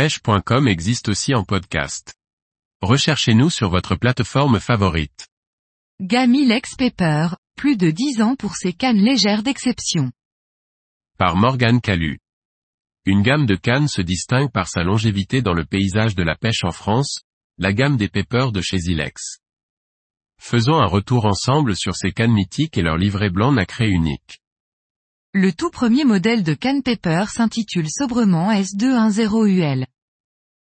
pêche.com existe aussi en podcast. Recherchez-nous sur votre plateforme favorite. Gamilex Pepper, plus de 10 ans pour ses cannes légères d'exception. Par Morgane Calu. Une gamme de cannes se distingue par sa longévité dans le paysage de la pêche en France, la gamme des Peppers de chez Ilex. Faisons un retour ensemble sur ces cannes mythiques et leur livret blanc nacré unique. Le tout premier modèle de canne Pepper s'intitule sobrement S210UL.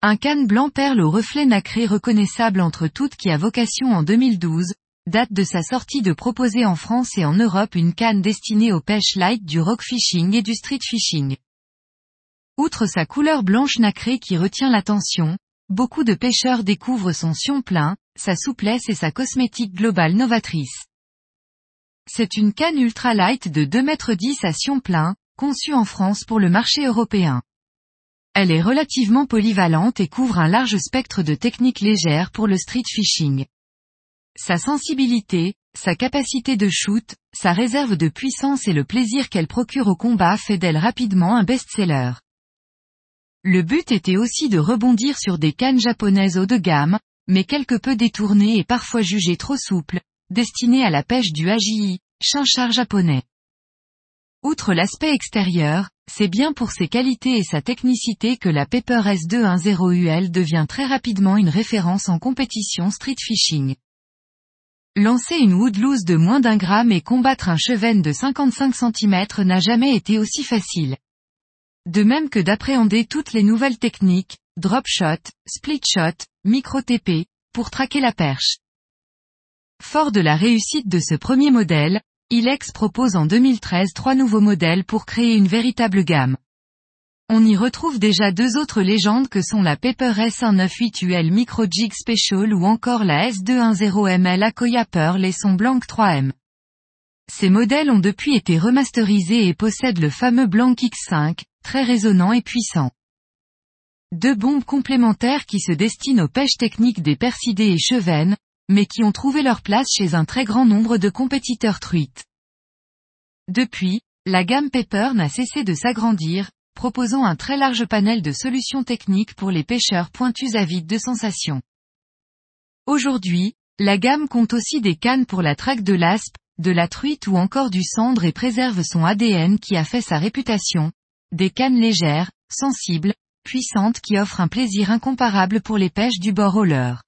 Un canne blanc perle au reflet nacré reconnaissable entre toutes qui a vocation en 2012, date de sa sortie de proposer en France et en Europe une canne destinée aux pêches light du rock fishing et du street fishing. Outre sa couleur blanche nacrée qui retient l'attention, beaucoup de pêcheurs découvrent son sion plein, sa souplesse et sa cosmétique globale novatrice. C'est une canne ultra light de 2 m 10 à sion plein, conçue en France pour le marché européen. Elle est relativement polyvalente et couvre un large spectre de techniques légères pour le street fishing. Sa sensibilité, sa capacité de shoot, sa réserve de puissance et le plaisir qu'elle procure au combat fait d'elle rapidement un best-seller. Le but était aussi de rebondir sur des cannes japonaises haut de gamme, mais quelque peu détournées et parfois jugées trop souples, destinées à la pêche du AJI, chinchard japonais. Outre l'aspect extérieur, c'est bien pour ses qualités et sa technicité que la Pepper S210UL devient très rapidement une référence en compétition street fishing. Lancer une woodlouse de moins d'un gramme et combattre un cheven de 55 cm n'a jamais été aussi facile. De même que d'appréhender toutes les nouvelles techniques, drop shot, split shot, micro TP, pour traquer la perche. Fort de la réussite de ce premier modèle, Ilex propose en 2013 trois nouveaux modèles pour créer une véritable gamme. On y retrouve déjà deux autres légendes que sont la Pepper S198UL Micro Jig Special ou encore la S210ML Akoya Pearl et son Blanc 3M. Ces modèles ont depuis été remasterisés et possèdent le fameux Blanc X5, très résonnant et puissant. Deux bombes complémentaires qui se destinent aux pêches techniques des persidés et chevennes, mais qui ont trouvé leur place chez un très grand nombre de compétiteurs truites. Depuis, la gamme Pepper n'a cessé de s'agrandir, proposant un très large panel de solutions techniques pour les pêcheurs pointus avides de sensations. Aujourd'hui, la gamme compte aussi des cannes pour la traque de l'aspe, de la truite ou encore du cendre et préserve son ADN qui a fait sa réputation, des cannes légères, sensibles, puissantes qui offrent un plaisir incomparable pour les pêches du bord au leurre.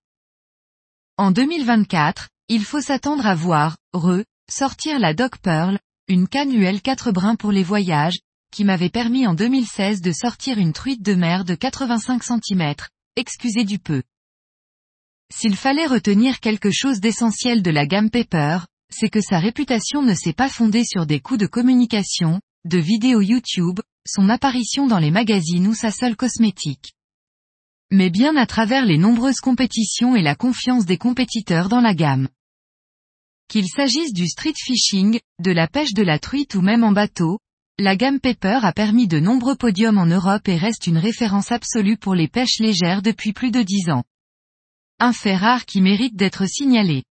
En 2024, il faut s'attendre à voir, re, sortir la Dog Pearl, une canne UL 4 brins pour les voyages, qui m'avait permis en 2016 de sortir une truite de mer de 85 cm, excusez du peu. S'il fallait retenir quelque chose d'essentiel de la gamme Pepper, c'est que sa réputation ne s'est pas fondée sur des coups de communication, de vidéos YouTube, son apparition dans les magazines ou sa seule cosmétique mais bien à travers les nombreuses compétitions et la confiance des compétiteurs dans la gamme. Qu'il s'agisse du street fishing, de la pêche de la truite ou même en bateau, la gamme Pepper a permis de nombreux podiums en Europe et reste une référence absolue pour les pêches légères depuis plus de dix ans. Un fait rare qui mérite d'être signalé.